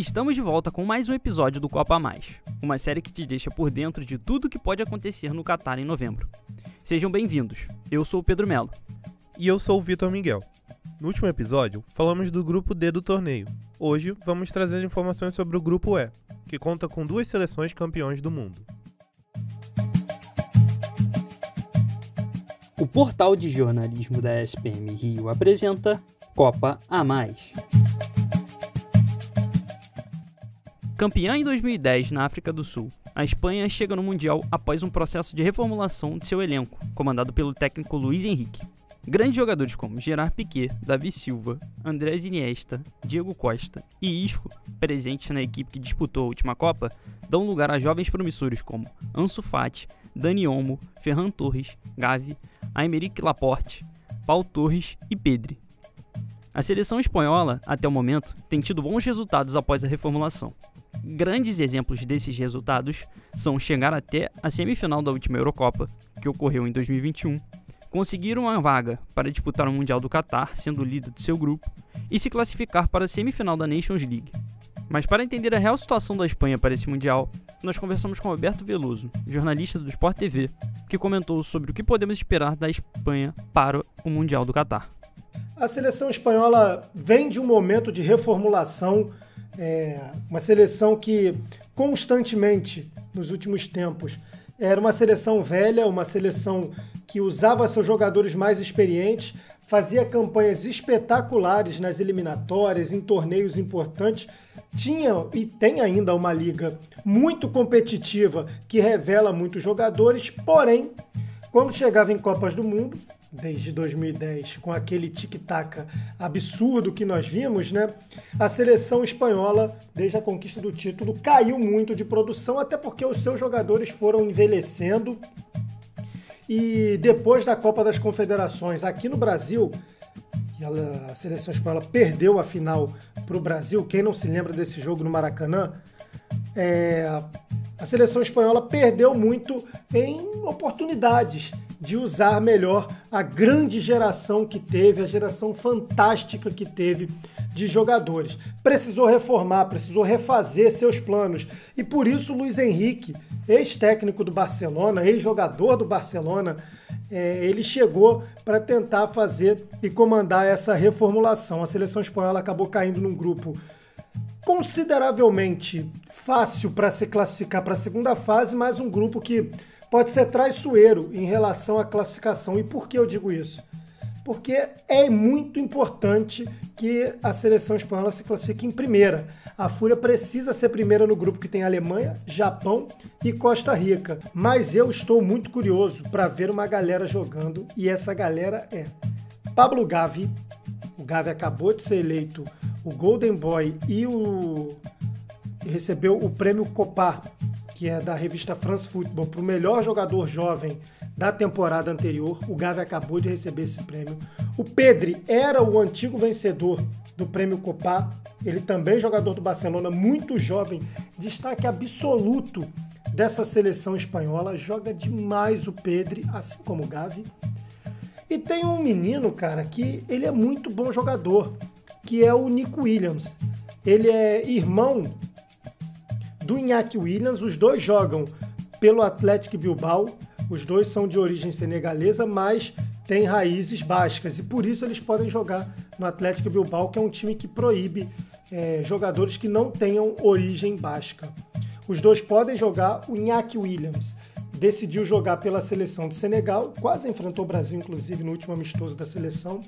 Estamos de volta com mais um episódio do Copa a Mais, uma série que te deixa por dentro de tudo o que pode acontecer no Catar em novembro. Sejam bem-vindos. Eu sou o Pedro Melo. E eu sou o Vitor Miguel. No último episódio, falamos do grupo D do torneio. Hoje, vamos trazer informações sobre o grupo E, que conta com duas seleções campeões do mundo. O portal de jornalismo da SPM Rio apresenta Copa a Mais. Campeã em 2010 na África do Sul, a Espanha chega no Mundial após um processo de reformulação de seu elenco, comandado pelo técnico Luiz Henrique. Grandes jogadores como Gerard Piquet, Davi Silva, Andrés Iniesta, Diego Costa e Isco, presentes na equipe que disputou a última Copa, dão lugar a jovens promissores como Ansu Fati, Dani Olmo, Ferran Torres, Gavi, Aymeric Laporte, Paul Torres e Pedri. A seleção espanhola, até o momento, tem tido bons resultados após a reformulação. Grandes exemplos desses resultados são chegar até a semifinal da última Eurocopa, que ocorreu em 2021, conseguir uma vaga para disputar o Mundial do Catar, sendo líder do seu grupo, e se classificar para a semifinal da Nations League. Mas para entender a real situação da Espanha para esse Mundial, nós conversamos com Alberto Veloso, jornalista do Sport TV, que comentou sobre o que podemos esperar da Espanha para o Mundial do Catar. A seleção espanhola vem de um momento de reformulação é, uma seleção que constantemente, nos últimos tempos, era uma seleção velha, uma seleção que usava seus jogadores mais experientes, fazia campanhas espetaculares nas eliminatórias, em torneios importantes, tinha e tem ainda uma liga muito competitiva que revela muitos jogadores, porém, quando chegava em Copas do Mundo, desde 2010, com aquele tic-tac absurdo que nós vimos, né? A seleção espanhola, desde a conquista do título, caiu muito de produção, até porque os seus jogadores foram envelhecendo. E depois da Copa das Confederações, aqui no Brasil, a seleção espanhola perdeu a final para o Brasil. Quem não se lembra desse jogo no Maracanã? É, a seleção espanhola perdeu muito em oportunidades de usar melhor a grande geração que teve, a geração fantástica que teve de jogadores. Precisou reformar, precisou refazer seus planos. E por isso Luiz Henrique, ex-técnico do Barcelona, ex-jogador do Barcelona, é, ele chegou para tentar fazer e comandar essa reformulação. A seleção espanhola acabou caindo num grupo consideravelmente fácil para se classificar para a segunda fase, mas um grupo que pode ser traiçoeiro em relação à classificação. E por que eu digo isso? Porque é muito importante que a seleção espanhola se classifique em primeira. A Fúria precisa ser primeira no grupo que tem Alemanha, Japão e Costa Rica. Mas eu estou muito curioso para ver uma galera jogando e essa galera é Pablo Gavi. O Gavi acabou de ser eleito o Golden Boy e o recebeu o prêmio Copar que é da revista France Football, para o melhor jogador jovem da temporada anterior. O Gavi acabou de receber esse prêmio. O Pedri era o antigo vencedor do prêmio Copa. Ele também é jogador do Barcelona, muito jovem, destaque absoluto dessa seleção espanhola. Joga demais o Pedri, assim como o Gavi. E tem um menino, cara, que ele é muito bom jogador, que é o Nico Williams. Ele é irmão do Iñaki Williams. Os dois jogam pelo Atlético Bilbao. Os dois são de origem senegalesa, mas têm raízes bascas e por isso eles podem jogar no Atlético Bilbao, que é um time que proíbe é, jogadores que não tenham origem basca. Os dois podem jogar. O Iñaki Williams decidiu jogar pela seleção de Senegal, quase enfrentou o Brasil, inclusive, no último amistoso da seleção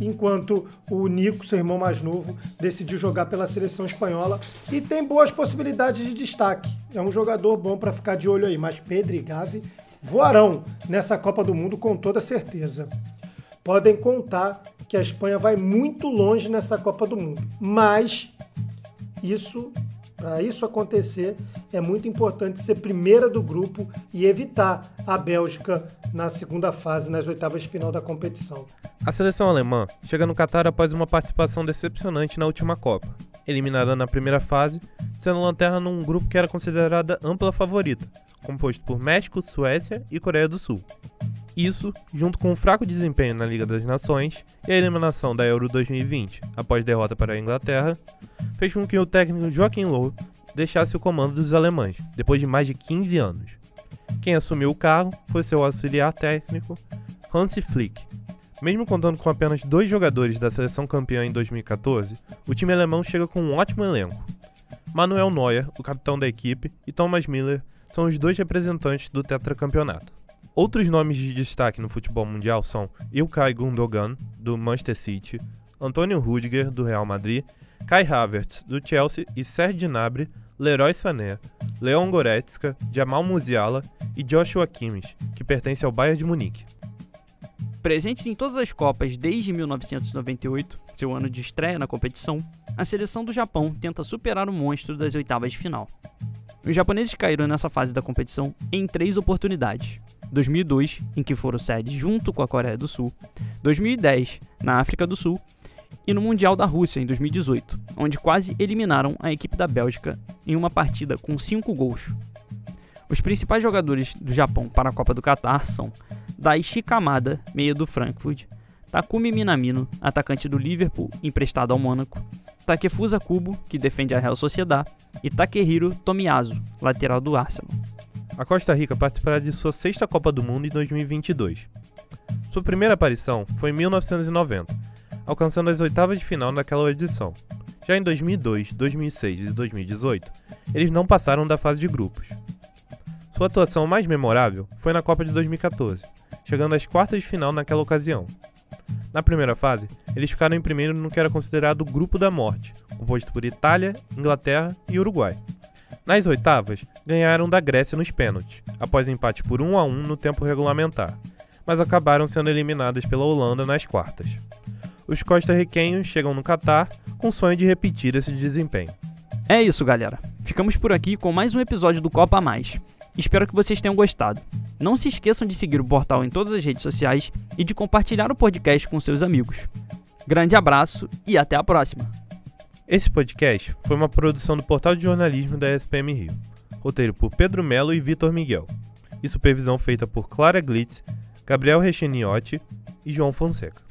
enquanto o Nico, seu irmão mais novo, decidiu jogar pela seleção espanhola e tem boas possibilidades de destaque. É um jogador bom para ficar de olho aí, mas Pedro e Gavi voarão nessa Copa do Mundo com toda certeza. Podem contar que a Espanha vai muito longe nessa Copa do Mundo, mas isso para isso acontecer, é muito importante ser primeira do grupo e evitar a Bélgica na segunda fase, nas oitavas de final da competição. A seleção alemã chega no Catar após uma participação decepcionante na última Copa, eliminada na primeira fase, sendo lanterna num grupo que era considerada ampla favorita, composto por México, Suécia e Coreia do Sul. Isso, junto com um fraco desempenho na Liga das Nações e a eliminação da Euro 2020 após derrota para a Inglaterra, fez com que o técnico Joaquim Low deixasse o comando dos alemães, depois de mais de 15 anos. Quem assumiu o cargo foi seu auxiliar técnico, Hansi Flick. Mesmo contando com apenas dois jogadores da seleção campeã em 2014, o time alemão chega com um ótimo elenco. Manuel Neuer, o capitão da equipe, e Thomas Miller são os dois representantes do tetracampeonato. Outros nomes de destaque no futebol mundial são Ilkay Gundogan, do Manchester City, Antônio Rudiger, do Real Madrid, Kai Havertz, do Chelsea e Serge Gnabry, Leroy Sané, Leon Goretzka, Jamal Musiala e Joshua Kimmich, que pertence ao Bayern de Munique. Presentes em todas as Copas desde 1998, seu ano de estreia na competição, a seleção do Japão tenta superar o monstro das oitavas de final. Os japoneses caíram nessa fase da competição em três oportunidades: 2002, em que foram sede junto com a Coreia do Sul, 2010, na África do Sul, e no Mundial da Rússia em 2018, onde quase eliminaram a equipe da Bélgica em uma partida com 5 gols. Os principais jogadores do Japão para a Copa do Catar são Daichi Kamada, meia do Frankfurt, Takumi Minamino, atacante do Liverpool, emprestado ao Mônaco, Takefusa Kubo, que defende a Real Sociedad, e Takehiro Tomiyasu, lateral do Arsenal. A Costa Rica participará de sua sexta Copa do Mundo em 2022. Sua primeira aparição foi em 1990, alcançando as oitavas de final naquela edição. Já em 2002, 2006 e 2018, eles não passaram da fase de grupos. Sua atuação mais memorável foi na Copa de 2014, chegando às quartas de final naquela ocasião. Na primeira fase, eles ficaram em primeiro no que era considerado o Grupo da Morte, composto por Itália, Inglaterra e Uruguai. Nas oitavas, ganharam da Grécia nos pênaltis, após empate por 1 a 1 no tempo regulamentar, mas acabaram sendo eliminadas pela Holanda nas quartas. Os costarriquenhos chegam no Catar com o sonho de repetir esse desempenho. É isso, galera. Ficamos por aqui com mais um episódio do Copa Mais. Espero que vocês tenham gostado. Não se esqueçam de seguir o portal em todas as redes sociais e de compartilhar o podcast com seus amigos. Grande abraço e até a próxima! Esse podcast foi uma produção do portal de jornalismo da SPM Rio. Roteiro por Pedro Melo e Vitor Miguel. E supervisão feita por Clara Glitz, Gabriel Recheniotti e João Fonseca.